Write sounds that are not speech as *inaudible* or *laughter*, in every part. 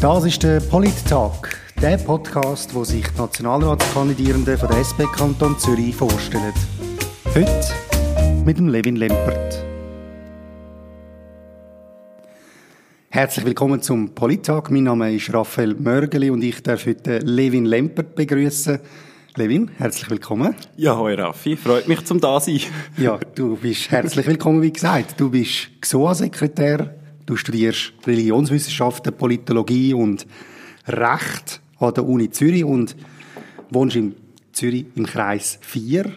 Das ist der Polit-Talk, der Podcast, wo sich die Nationalratskandidierenden von der SP Kanton Zürich vorstellen. Heute mit dem Levin Lempert. Herzlich willkommen zum Polit-Talk. Mein Name ist Raphael Mörgeli und ich darf heute Levin Lempert begrüßen. Levin, herzlich willkommen. Ja, hoi Raffi, freut mich zum da sein. ja, du bist herzlich willkommen, wie gesagt. Du bist GSOA-Sekretär Du studierst Religionswissenschaften, Politologie und Recht an der Uni Zürich und wohnst in Zürich im Kreis 4.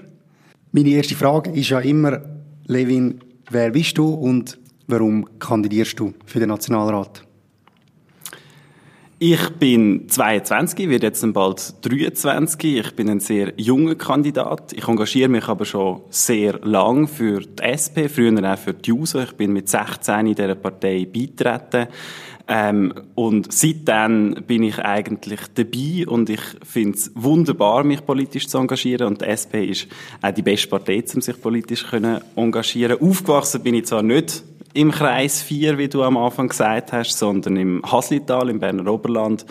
Meine erste Frage ist ja immer, Levin, wer bist du und warum kandidierst du für den Nationalrat? Ich bin 22, werde jetzt bald 23. Ich bin ein sehr junger Kandidat. Ich engagiere mich aber schon sehr lang für die SP, früher auch für die JUSO. Ich bin mit 16 in dieser Partei beitreten. Ähm, und seitdem bin ich eigentlich dabei und ich finde es wunderbar, mich politisch zu engagieren. Und die SP ist auch die beste Partei, um sich politisch zu engagieren. Aufgewachsen bin ich zwar nicht im Kreis 4, wie du am Anfang gesagt hast, sondern im Haslital, im Berner Oberland.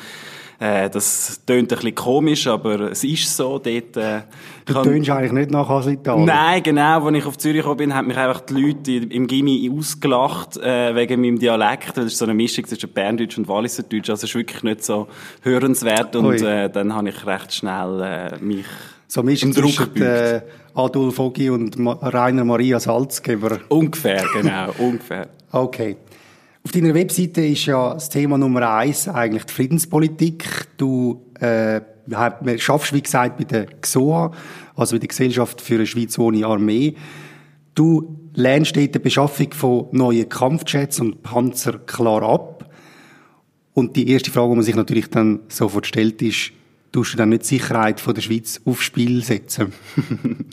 Äh, das tönt ein bisschen komisch, aber es ist so. Dort, äh, du tönst eigentlich nicht nach Haslital? Nein, genau. Als ich auf Zürich gekommen bin, haben mich einfach die Leute im Gimmi ausgelacht äh, wegen meinem Dialekt. Das ist so eine Mischung zwischen Berndeutsch und Walliserdeutsch. Also es ist wirklich nicht so hörenswert. Und äh, dann habe ich recht schnell äh, mich so Mischung zwischen äh, Adolf Ogi und Ma Rainer Maria Salzgeber. Ungefähr, *laughs* genau, ungefähr. Okay. Auf deiner Webseite ist ja das Thema Nummer eins eigentlich die Friedenspolitik. Du äh, schaffst, wie gesagt, bei der GSOA, also bei der Gesellschaft für eine Schweiz ohne Armee. Du lehnst dort die Beschaffung von neuen Kampfjets und Panzer klar ab. Und die erste Frage, die man sich natürlich dann sofort stellt, ist, tust du dann nicht die Sicherheit von der Schweiz aufs Spiel setzen? *laughs*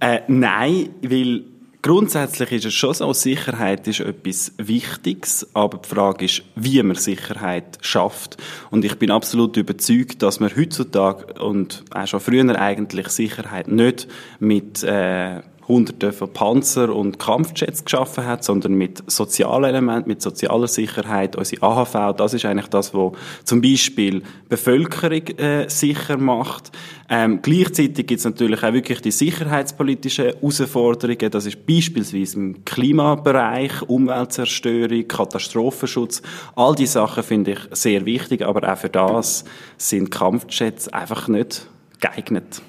äh, nein, weil grundsätzlich ist es schon so, Sicherheit ist etwas Wichtiges, aber die Frage ist, wie man Sicherheit schafft. Und ich bin absolut überzeugt, dass man heutzutage und auch schon früher eigentlich Sicherheit nicht mit äh, Hunderte von Panzer und Kampfjets geschaffen hat, sondern mit sozialen Elementen, mit sozialer Sicherheit. Unsere AHV, das ist eigentlich das, was zum Beispiel Bevölkerung äh, sicher macht. Ähm, gleichzeitig gibt es natürlich auch wirklich die sicherheitspolitischen Herausforderungen. Das ist beispielsweise im Klimabereich, Umweltzerstörung, Katastrophenschutz. All diese Sachen finde ich sehr wichtig, aber auch für das sind Kampfjets einfach nicht geeignet.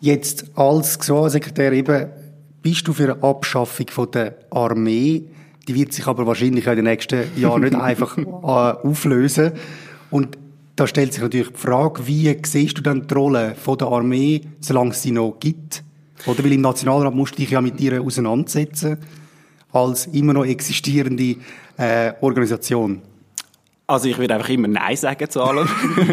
Jetzt als Gesundheitssekretär eben, bist du für eine Abschaffung von der Armee? Die wird sich aber wahrscheinlich in den nächsten Jahren nicht *laughs* einfach äh, auflösen. Und da stellt sich natürlich die Frage, wie siehst du dann die Rolle von der Armee, solange es sie noch gibt? Oder weil im Nationalrat musst du dich ja mit ihr auseinandersetzen, als immer noch existierende äh, Organisation. Also ich würde einfach immer Nein sagen zu allem.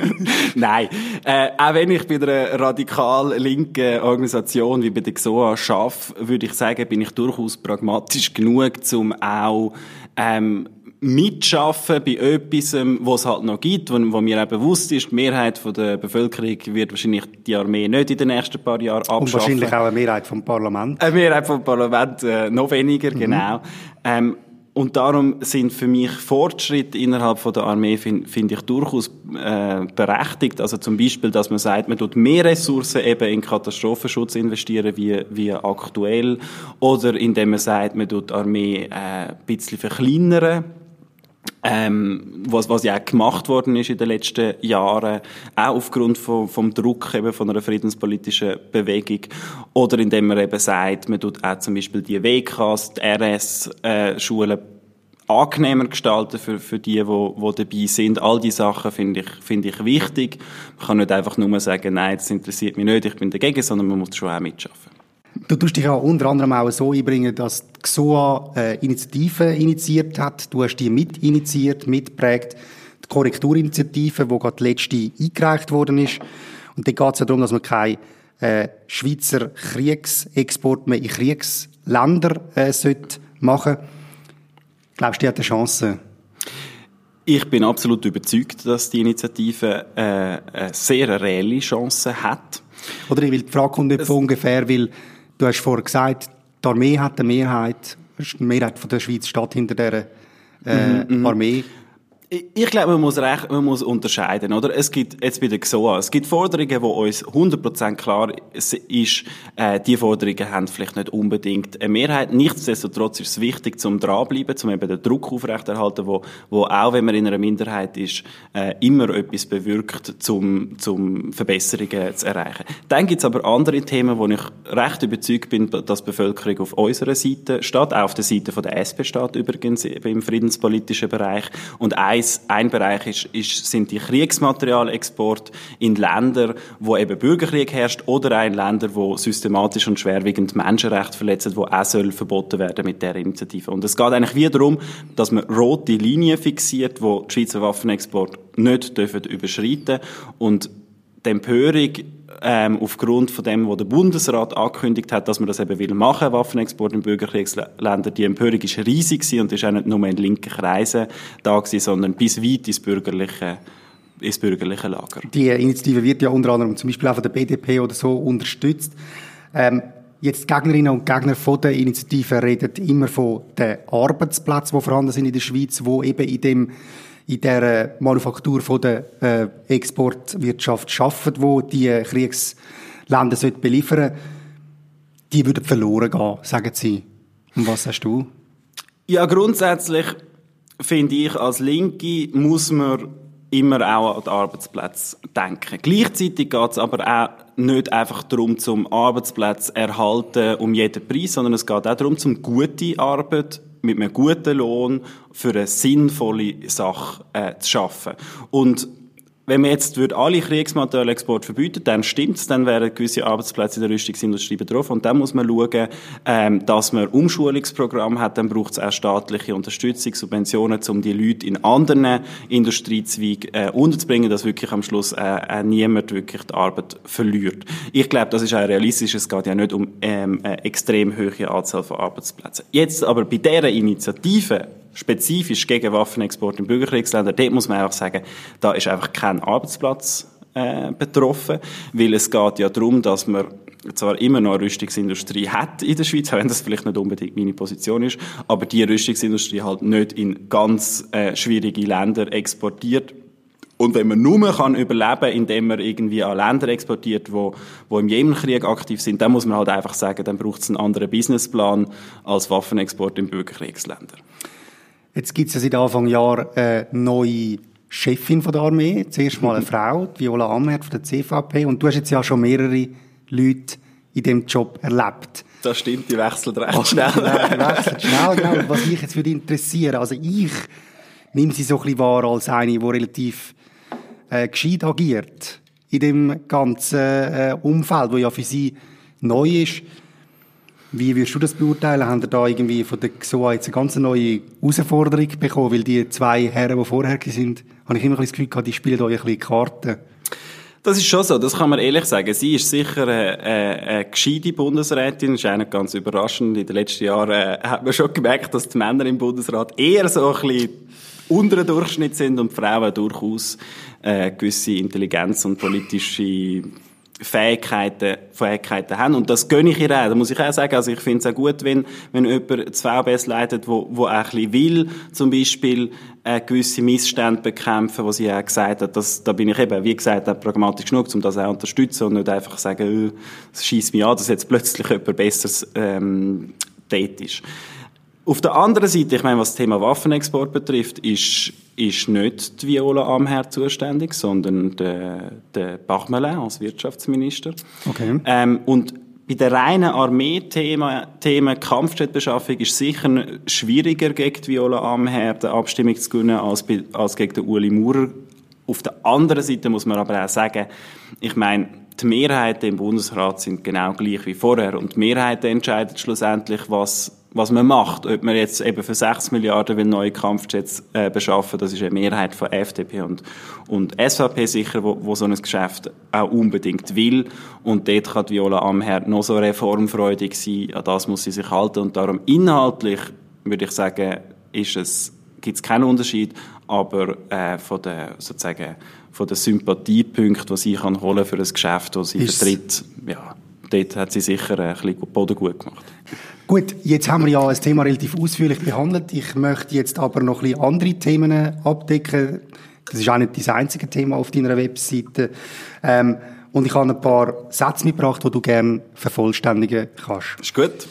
*laughs* Nein. Äh, auch wenn ich bei einer radikal linken Organisation wie bei der XOA arbeite, würde ich sagen, bin ich durchaus pragmatisch genug, um auch ähm, mitschaffen bei etwas, was es halt noch gibt, wo, wo mir auch bewusst ist, die Mehrheit von der Bevölkerung wird wahrscheinlich die Armee nicht in den nächsten paar Jahren abschaffen. Und wahrscheinlich auch eine Mehrheit vom Parlament. Eine Mehrheit vom Parlament, äh, noch weniger, mhm. genau. Ähm, und darum sind für mich Fortschritte innerhalb von der Armee, finde find ich durchaus äh, berechtigt. Also zum Beispiel, dass man sagt, man tut mehr Ressourcen eben in Katastrophenschutz investieren wie, wie aktuell. Oder indem man sagt, man tut die Armee äh, ein bisschen verkleinern ähm, was, was ja auch gemacht worden ist in den letzten Jahren, auch aufgrund von, vom Druck eben von einer friedenspolitischen Bewegung, oder indem man eben sagt, man tut auch zum Beispiel die WKs, die RS-Schulen äh, angenehmer gestalten für, für die, die, die dabei sind. All diese Sachen finde ich, finde ich wichtig. Man kann nicht einfach nur sagen, nein, das interessiert mich nicht, ich bin dagegen, sondern man muss schon auch mitschaffen. Du tust dich ja unter anderem auch so einbringen, dass XOA äh, Initiative initiiert hat. Du hast die mit initiiert, mitprägt. Die Korrekturinitiative, die gerade letzte eingereicht worden ist. Und da geht es ja darum, dass man kein äh, Schweizer Kriegsexport mehr in Kriegsländer äh, sollte machen Glaubst du, die hat eine Chance? Ich bin absolut überzeugt, dass die Initiative äh, eine sehr reelle Chance hat. Oder ich will die Frage kommt nicht von ungefähr, weil Du hast vorher gesagt, die Armee hat eine Mehrheit, die Mehrheit von der Schweiz steht hinter der äh, mhm, mhm. Armee. Ich glaube, man muss, recht, man muss unterscheiden, oder? Es gibt, jetzt bei der XOA, es gibt Forderungen, wo uns 100% klar ist, äh, die Forderungen haben vielleicht nicht unbedingt eine Mehrheit. Nichtsdestotrotz ist es wichtig, zum dranbleiben, zum eben den Druck aufrechterhalten, wo, wo auch, wenn man in einer Minderheit ist, äh, immer etwas bewirkt, zum, zum Verbesserungen zu erreichen. Dann gibt es aber andere Themen, wo ich recht überzeugt bin, dass die Bevölkerung auf unserer Seite steht, auch auf der Seite von der SP steht übrigens im friedenspolitischen Bereich. Und ein ein Bereich ist, ist, sind die Kriegsmaterialexporte in Länder, wo eben Bürgerkrieg herrscht oder in Länder, wo systematisch und schwerwiegend Menschenrechte verletzen, wo auch soll verboten werden mit der Initiative. Und es geht eigentlich wieder darum, dass man rote Linien fixiert, wo die Schweizer Waffenexport nicht dürfen überschreiten und die Empörung ähm, aufgrund von dem, was der Bundesrat angekündigt hat, dass man das eben will machen, Waffenexport in Bürgerkriegsländer, die Empörung ist riesig gewesen und ist auch nicht nur in linken Kreisen da gewesen, sondern bis weit ins bürgerliche ins bürgerliche Lager. Die Initiative wird ja unter anderem zum Beispiel auch von der BDP oder so unterstützt. Ähm, jetzt Gegnerinnen und Gegner von der Initiative reden immer von den Arbeitsplätzen, die vorhanden sind in der Schweiz, wo eben in dem in der Manufaktur von der äh, Exportwirtschaft schaffen, wo die Kriegsländer beliefern die würden verloren gehen, sagen Sie. Und was sagst du? Ja, grundsätzlich finde ich, als Linke muss man immer auch an die Arbeitsplätze denken. Gleichzeitig geht es aber auch nicht einfach darum, zum Arbeitsplatz erhalten um jeden Preis, sondern es geht auch darum, zum gute Arbeit mit einem guten Lohn für eine sinnvolle Sache äh, zu schaffen. Und wenn man jetzt würde alle Kriegsmaterialexport verbieten, dann stimmt's, dann wären gewisse Arbeitsplätze in der Rüstungsindustrie betroffen. Und dann muss man schauen, ähm, dass man Umschulungsprogramme hat, dann braucht es auch staatliche Unterstützung, Subventionen, um die Leute in anderen Industriezweigen äh, unterzubringen, dass wirklich am Schluss äh, äh, niemand wirklich die Arbeit verliert. Ich glaube, das ist auch realistisch. Es geht ja nicht um ähm, eine extrem hohe Anzahl von Arbeitsplätzen. Jetzt aber bei dieser Initiative spezifisch gegen Waffenexport in Bürgerkriegsländer, dort muss man einfach sagen, da ist einfach kein Arbeitsplatz äh, betroffen, weil es geht ja darum, dass man zwar immer noch eine Rüstungsindustrie hat in der Schweiz, auch wenn das vielleicht nicht unbedingt meine Position ist, aber die Rüstungsindustrie halt nicht in ganz äh, schwierige Länder exportiert. Und wenn man nur kann überleben, indem man irgendwie an Länder exportiert, wo, wo im Jemenkrieg aktiv sind, dann muss man halt einfach sagen, dann braucht es einen anderen Businessplan als Waffenexport in Bürgerkriegsländer. Jetzt gibt es ja seit Anfang Jahr eine neue Chefin von der Armee. Zuerst mal eine mhm. Frau, Viola Amherd von der CVP. Und du hast jetzt ja schon mehrere Leute in diesem Job erlebt. Das stimmt, die wechseln recht schnell. die wechseln schnell, genau. Was mich jetzt würde interessieren, also ich nehme sie so ein bisschen wahr als eine, die relativ äh, gescheit agiert in dem ganzen äh, Umfeld, wo ja für sie neu ist. Wie würdest du das beurteilen? Haben ihr da irgendwie von der XOA jetzt eine ganz neue Herausforderung bekommen? Weil die zwei Herren, die vorher sind, habe ich immer ein das Gefühl gehabt, die spielen euch ein bisschen Karten. Das ist schon so, das kann man ehrlich sagen. Sie ist sicher eine, eine, eine gescheite Bundesrätin, das ist nicht ganz überraschend. In den letzten Jahren äh, hat man schon gemerkt, dass die Männer im Bundesrat eher so ein bisschen unter dem Durchschnitt sind und die Frauen durchaus äh, gewisse Intelligenz und politische Fähigkeiten, Fähigkeiten haben. Und das gönne ich ihr auch. Da muss ich auch sagen, also ich finde es auch gut, wenn, wenn jemand das VBS leitet, wo, wo auch ein bisschen will, zum Beispiel, äh, gewisse Missstände bekämpfen, wo sie auch gesagt hat, das, da bin ich eben, wie gesagt, auch pragmatisch genug, um das auch zu unterstützen und nicht einfach sagen, äh, es schießt mich an, dass jetzt plötzlich jemand Besseres, ähm, dort ist. Auf der anderen Seite, ich meine, was das Thema Waffenexport betrifft, ist, ist nicht die Viola Amher zuständig, sondern der, der Bachmelin als Wirtschaftsminister. Okay. Ähm, und bei den reinen Armee-Themen, Themen Kampfjetbeschaffung ist sicher schwieriger gegen die Viola Amher die Abstimmung zu gewinnen als, bei, als gegen den Uli Maurer. Auf der anderen Seite muss man aber auch sagen, ich meine, die Mehrheiten im Bundesrat sind genau gleich wie vorher und die Mehrheiten entscheiden schlussendlich, was was man macht. Ob man jetzt eben für 6 Milliarden will neue Kampfjets äh, beschaffen, das ist eine Mehrheit von FDP und, und SVP sicher, wo, wo so ein Geschäft auch unbedingt will. Und dort kann Viola Amherd noch so reformfreudig sein, an das muss sie sich halten. Und darum inhaltlich würde ich sagen, ist es, gibt es keinen Unterschied, aber äh, von der, sozusagen, von den Sympathiepunkten, die sie kann holen für ein Geschäft, das sie ist vertritt, ja, dort hat sie sicher ein bisschen Boden gut gemacht. Gut, jetzt haben wir ja das Thema relativ ausführlich behandelt. Ich möchte jetzt aber noch ein bisschen andere Themen abdecken. Das ist auch nicht das einzige Thema auf deiner Webseite. Ähm, und ich habe ein paar Sätze mitgebracht, die du gerne vervollständigen kannst. Ist gut.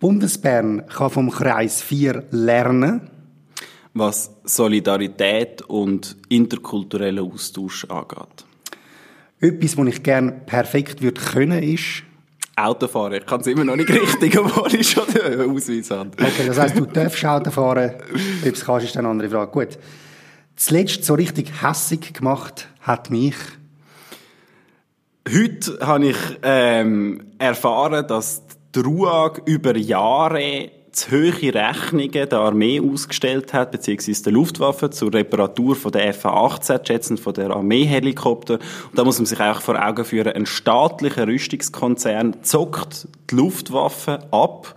Bundesbern kann vom Kreis 4 lernen. Was Solidarität und interkulturellen Austausch angeht. Etwas, was ich gerne perfekt würde können, ist... Autofahren. Ich kann es immer noch nicht richtig, *laughs* obwohl ich schon den Ausweis habe. Okay, das heisst, du darfst Auto fahren. Ob es kannst, ist eine andere Frage. Gut. Zuletzt so richtig hässig gemacht hat mich... Heute habe ich ähm, erfahren, dass die RUAG über Jahre zu hohe Rechnungen der Armee ausgestellt hat, beziehungsweise der Luftwaffe zur Reparatur von der F-18-Jets und von der Armeehelikopter. Und da muss man sich auch vor Augen führen, ein staatlicher Rüstungskonzern zockt die Luftwaffe ab,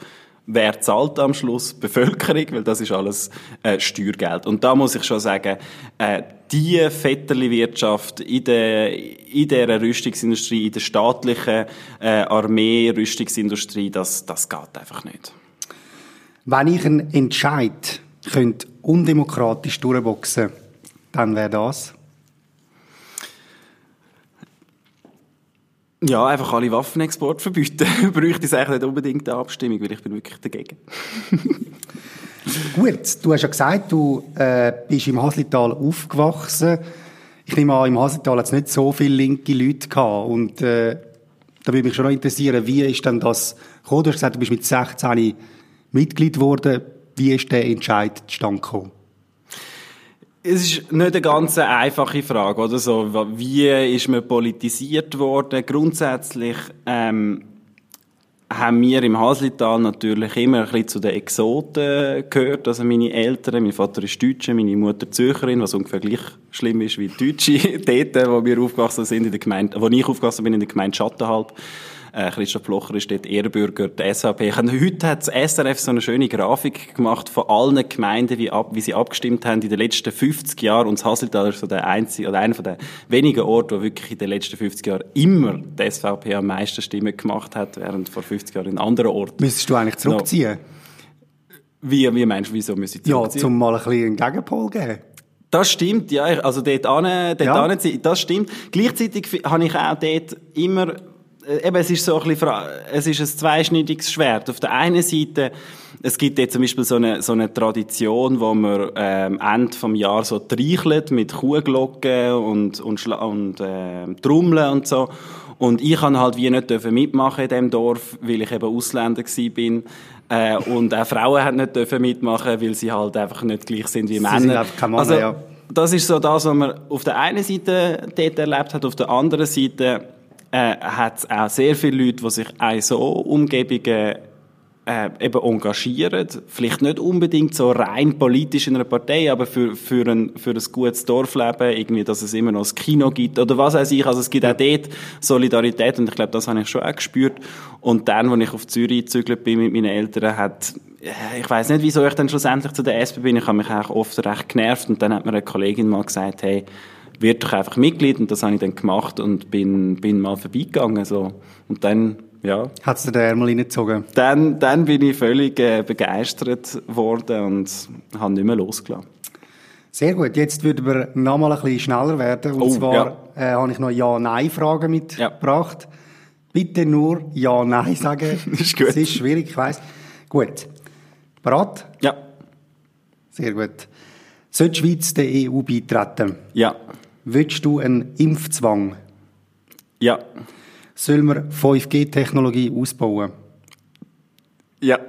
wer zahlt am Schluss? Bevölkerung, weil das ist alles äh, Steuergeld. Und da muss ich schon sagen, äh, die Vetterli-Wirtschaft in der, in der Rüstungsindustrie, in der staatlichen äh, Armee-Rüstungsindustrie, das, das geht einfach nicht. Wenn ich einen Entscheid könnte undemokratisch durchboxen, dann wäre das? Ja, einfach alle Waffenexporte verbieten. *laughs* Bräuchte es eigentlich nicht unbedingt eine Abstimmung, weil ich bin wirklich dagegen. *laughs* Gut, du hast ja gesagt, du äh, bist im Haslital aufgewachsen. Ich nehme an, im Haslital hat es nicht so viele linke Leute gehabt. Und äh, da würde mich schon noch interessieren, wie ist denn das gekommen? Du hast gesagt, du bist mit 16 Mitglied geworden. Wie ist der Entscheid zustande gekommen? Es ist nicht eine ganz einfache Frage, oder so. Wie ist man politisiert worden? Grundsätzlich ähm, haben wir im Haslital natürlich immer ein bisschen zu den Exoten gehört. Also meine Eltern, mein Vater ist Deutscher, meine Mutter Zürcherin, was ungefähr gleich schlimm ist wie die Deutsche *laughs* dort, wo wir aufgewachsen sind in der Gemeinde, wo ich aufgewachsen bin in der Gemeinde Schattenhalb. Äh, Christoph Blocher ist dort Ehrenbürger der SAP. Heute hat das SRF so eine schöne Grafik gemacht von allen Gemeinden, wie, ab, wie sie abgestimmt haben in den letzten 50 Jahren. Und das Haslital ist so der einzige, oder einer der wenigen Orte, wo wirklich in den letzten 50 Jahren immer die SVP am meisten Stimmen gemacht hat, während vor 50 Jahren in anderen Orten. Müsstest du eigentlich zurückziehen? No. Wie, wie meinst du, wieso müsste ich zurückziehen? Ja, zum mal ein bisschen einen Gegenpol geben. Das stimmt, ja. Also dort an, dort ja. an, das stimmt. Gleichzeitig habe ich auch dort immer eben, es ist so ein bisschen, es ist ein zweischneidiges Schwert. Auf der einen Seite, es gibt jetzt zum Beispiel so eine, so eine Tradition, wo man ähm, Ende vom Jahr so treichelt mit Kuhglocken und, und, und äh, Trommeln und so. Und ich kann halt wie nicht mitmachen in diesem Dorf, weil ich eben Ausländer bin. Äh, und auch Frauen haben nicht dürfen mitmachen, weil sie halt einfach nicht gleich sind wie Männer. Sie sind einfach Mann, also, ja. Das ist so das, was man auf der einen Seite dort erlebt hat, auf der anderen Seite äh, hat es auch sehr viele Leute, die sich auch so Umgebungen äh, eben engagieren. Vielleicht nicht unbedingt so rein politisch in einer Partei, aber für, für, ein, für ein gutes Dorfleben, irgendwie, dass es immer noch das Kino gibt oder was weiß ich. Also es gibt auch dort Solidarität und ich glaube, das habe ich schon auch gespürt. Und dann, als ich auf Zürich gezügelt bin mit meinen Eltern, hat äh, ich weiß nicht, wieso ich dann schlussendlich zu der SP bin. Ich habe mich eigentlich oft recht genervt und dann hat mir eine Kollegin mal gesagt, hey, wird doch einfach Mitglied und das habe ich dann gemacht und bin, bin mal vorbeigegangen. So. Und dann, ja. Hat es dir den Ärmel reingezogen? Dann, dann bin ich völlig äh, begeistert worden und habe nicht mehr losgelassen. Sehr gut. Jetzt würden wir noch mal ein bisschen schneller werden. Und oh, zwar ja. äh, habe ich noch Ja-Nein-Fragen mitgebracht. Ja. Bitte nur Ja-Nein sagen. *laughs* ist gut. Es ist schwierig, ich weiss. Gut. Bereit? Ja. Sehr gut. Soll die Schweiz der EU beitreten? Ja. Willst du einen Impfzwang? Ja. Sollen wir 5G-Technologie ausbauen? Ja.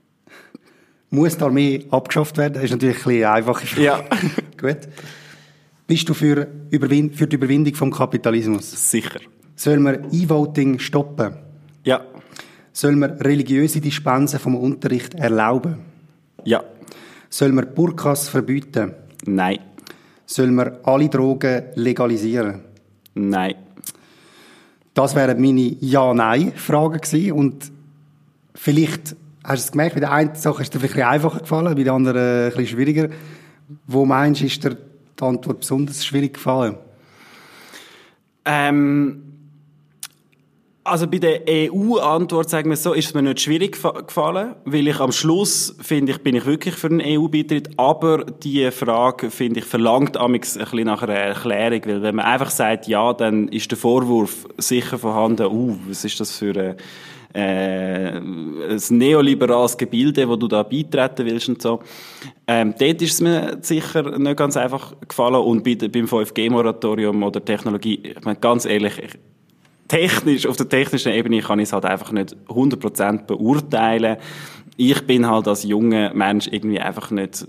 *laughs* Muss die Armee abgeschafft werden? Das ist natürlich ein bisschen einfacher. Ja. *laughs* Gut. Bist du für, Überwind für die Überwindung vom Kapitalismus? Sicher. Sollen wir E-Voting stoppen? Ja. Sollen wir religiöse Dispensen vom Unterricht erlauben? Ja. Sollen wir Burkas verbieten? Nein. Sollen wir alle Drogen legalisieren? Nein. Das wären meine Ja-Nein-Fragen gewesen. Und vielleicht hast du es gemerkt, bei der einen Sache ist dir vielleicht einfacher gefallen, bei der anderen ein bisschen schwieriger. Wo meinst du, ist dir die Antwort besonders schwierig gefallen? Ähm, Also bei der EU-Antwort, sagen wir so, ist es mir nicht schwierig gefallen, weil ich am Schluss, finde ich, bin ich wirklich für einen EU-Beitritt, aber die Frage, finde ich, verlangt amix ein bisschen nach einer Erklärung, weil wenn man einfach sagt, ja, dann ist der Vorwurf sicher vorhanden, uh, was ist das für eine äh, ein neoliberales Gebilde, wo du da beitreten willst und so. Ähm, dort ist es mir sicher nicht ganz einfach gefallen. Und bei, beim 5G-Moratorium oder Technologie, ich meine, ganz ehrlich, ich, technisch, auf der technischen Ebene kann ich es halt einfach nicht 100% beurteilen. Ich bin halt als junger Mensch irgendwie einfach nicht,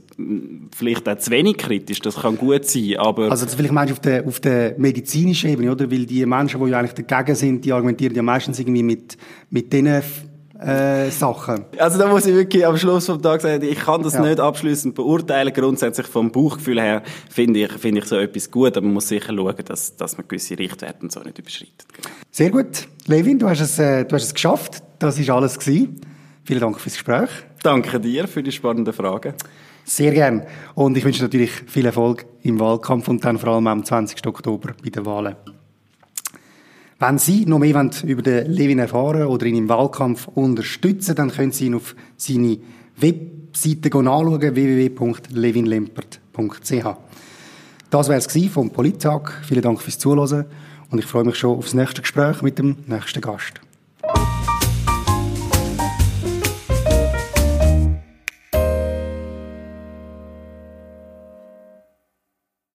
vielleicht auch zu wenig kritisch, das kann gut sein, aber... Also das vielleicht meinst du auf der, auf der medizinischen Ebene, oder? Weil die Menschen, die ja eigentlich dagegen sind, die argumentieren ja meistens irgendwie mit, mit denen äh, Sachen. Also da muss ich wirklich am Schluss vom Tag sagen, ich kann das ja. nicht abschließend beurteilen. Grundsätzlich vom Bauchgefühl her finde ich, finde ich so etwas gut, aber man muss sicher schauen, dass, dass man gewisse Richtwerte so nicht überschreitet. Sehr gut. Levin, du hast es, äh, du hast es geschafft. Das ist alles gewesen. Vielen Dank fürs Gespräch. Danke dir für die spannenden Fragen. Sehr gern. Und ich wünsche natürlich viel Erfolg im Wahlkampf und dann vor allem am 20. Oktober bei den Wahlen. Wenn Sie noch mehr über den Levin erfahren oder ihn im Wahlkampf unterstützen, dann können Sie ihn auf seine Webseite anschauen, www.levinlempert.ch. Das wäre es vom Polittag. Vielen Dank fürs Zuhören und ich freue mich schon aufs nächste Gespräch mit dem nächsten Gast.